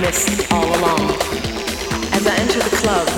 My eyes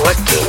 what go.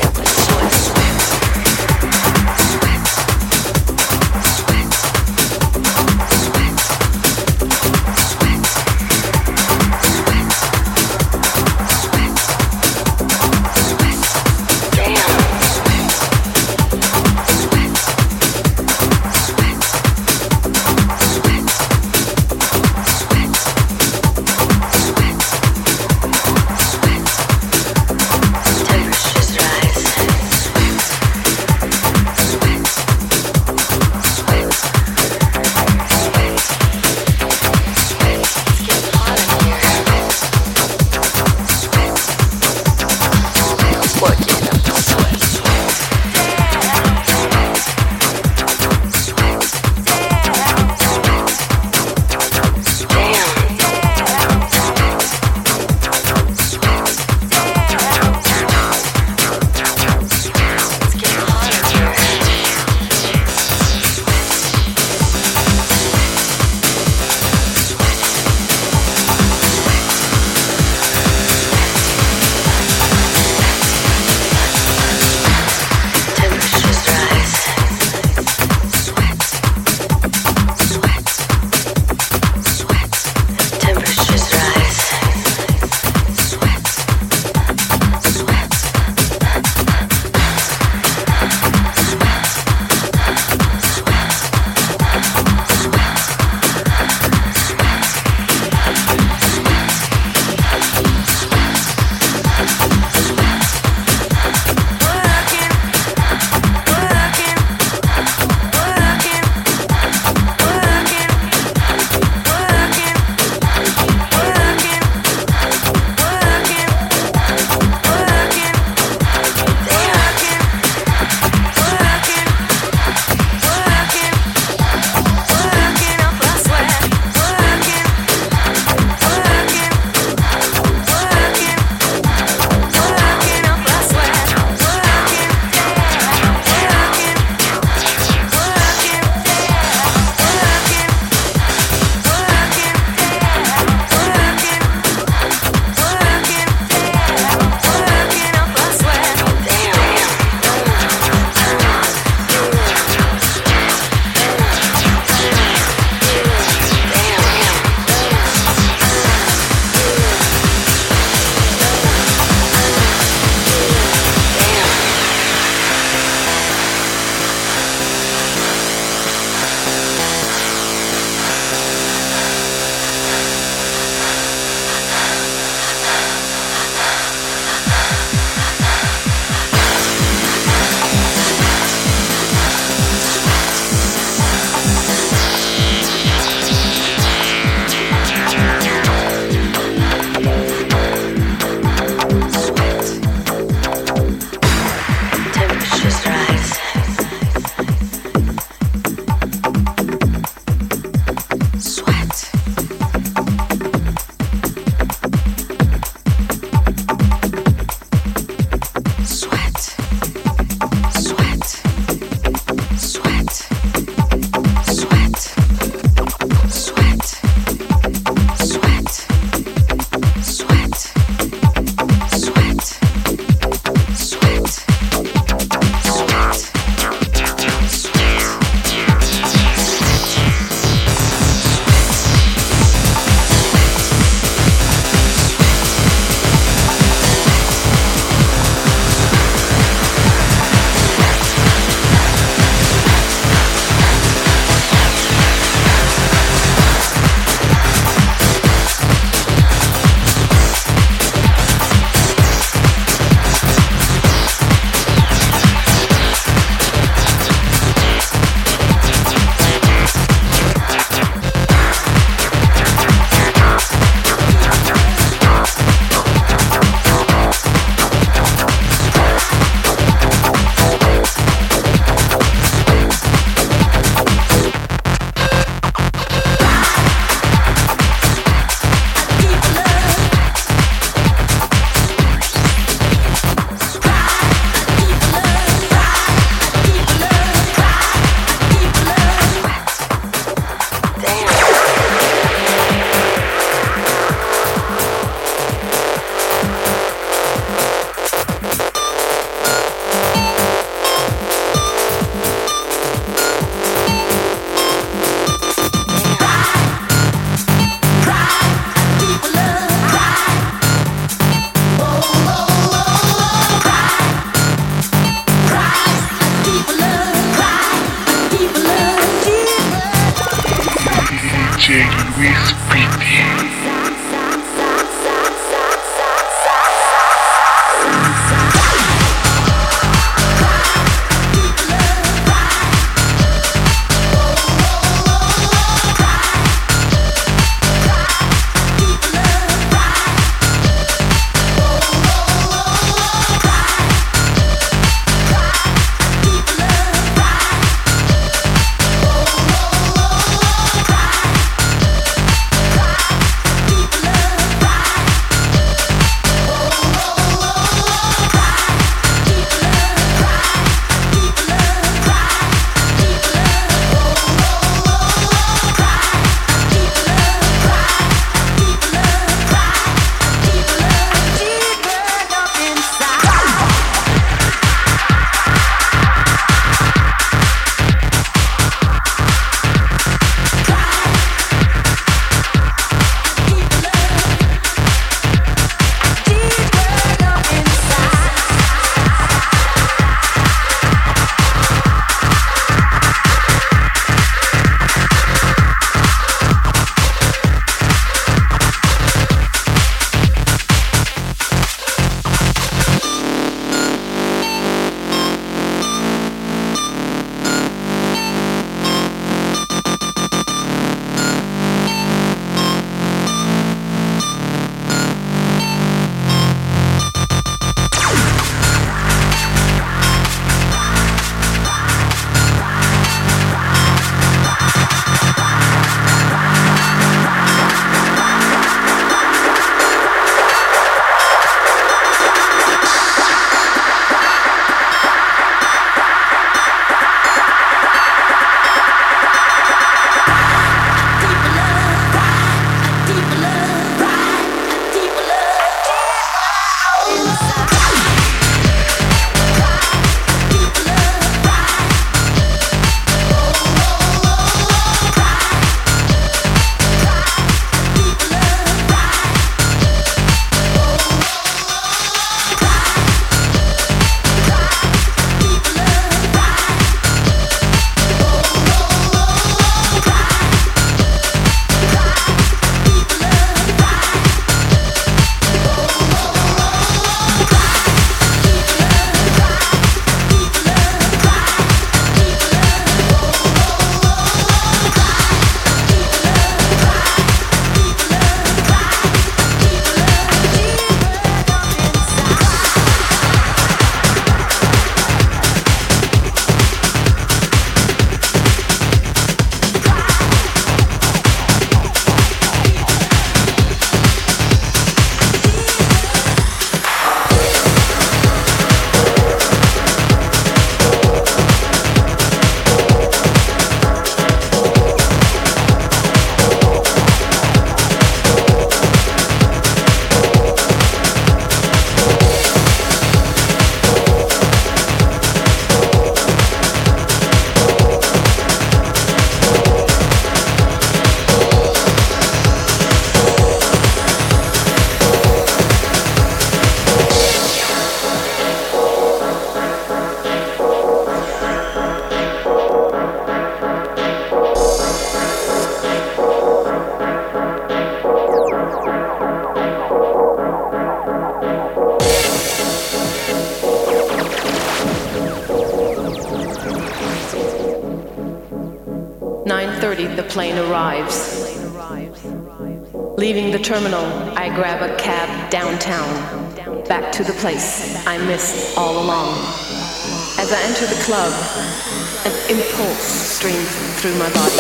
through my body.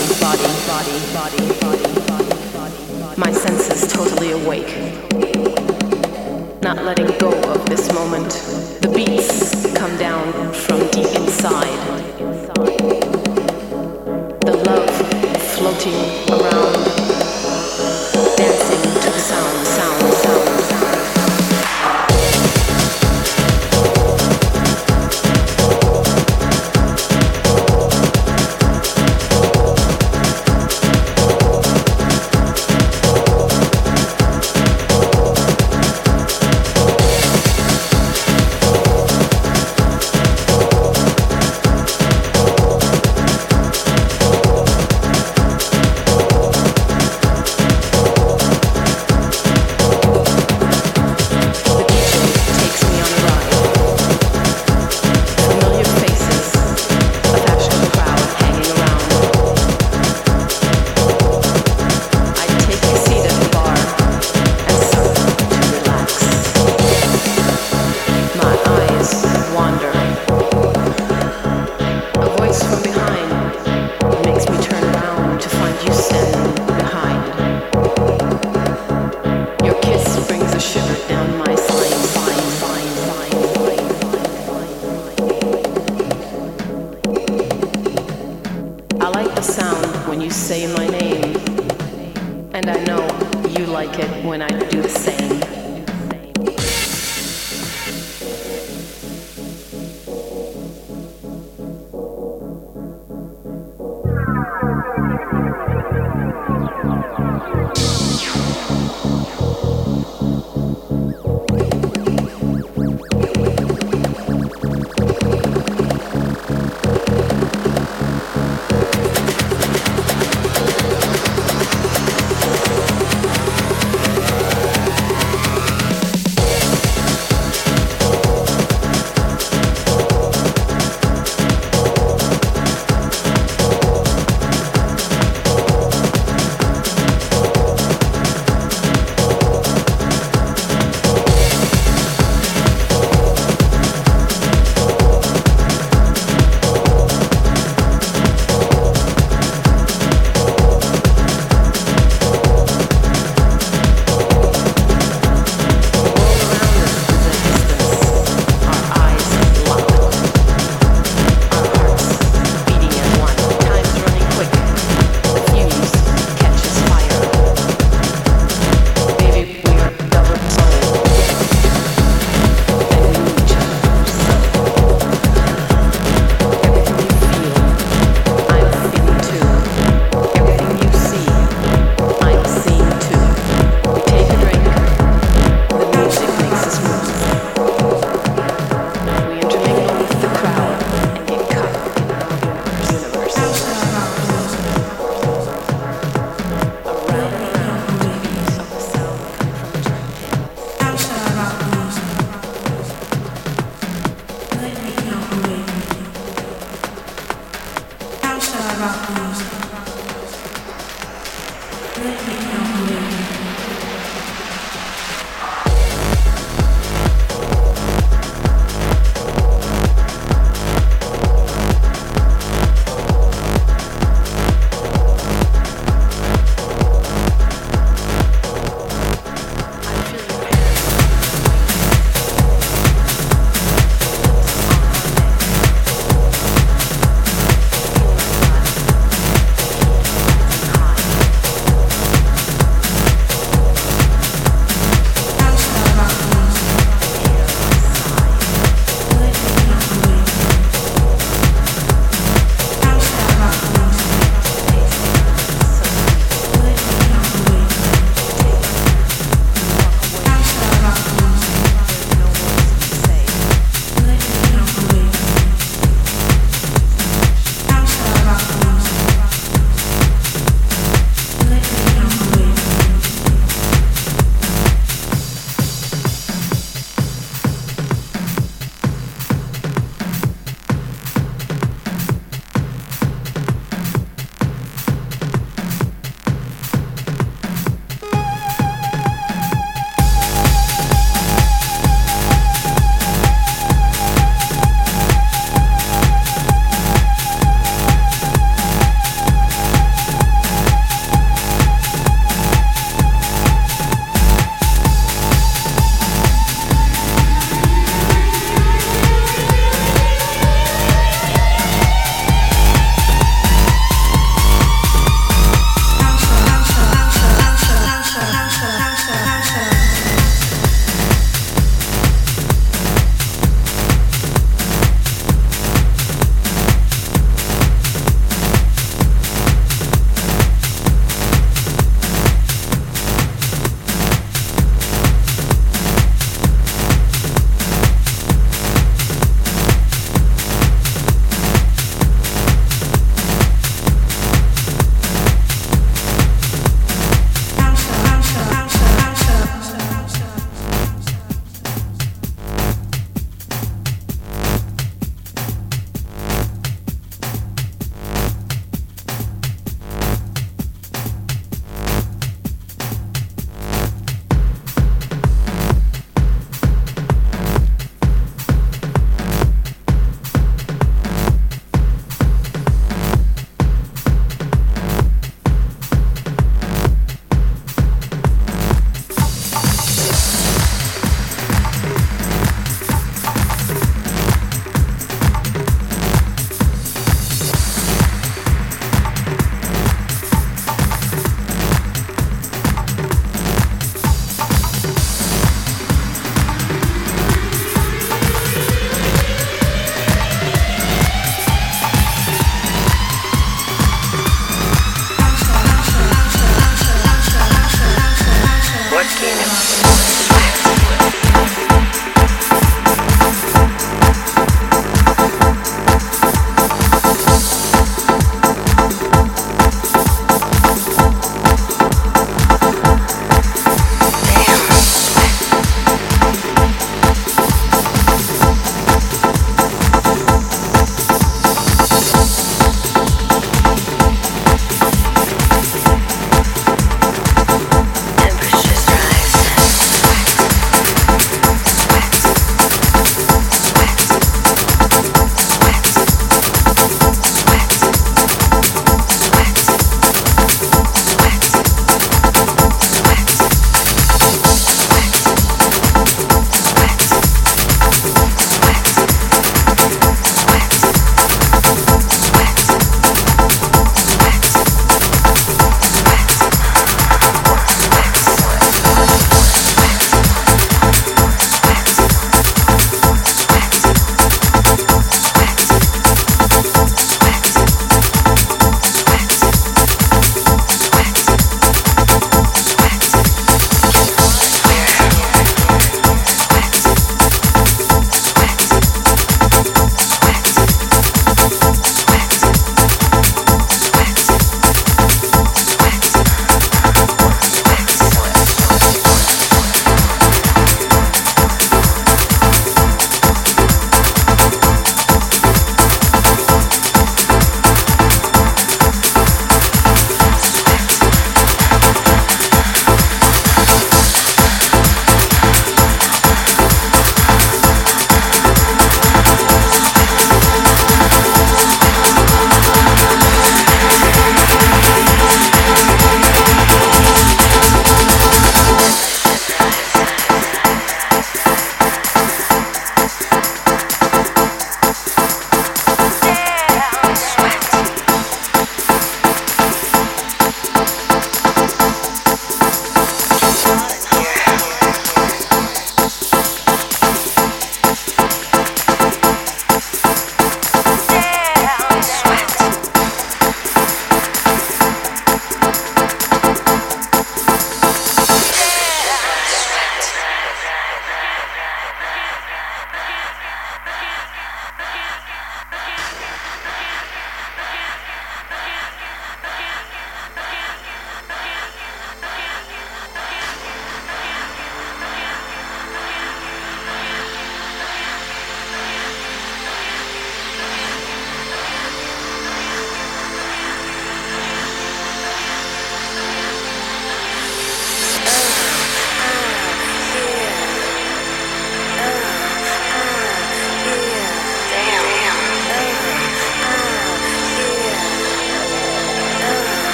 when I do the same.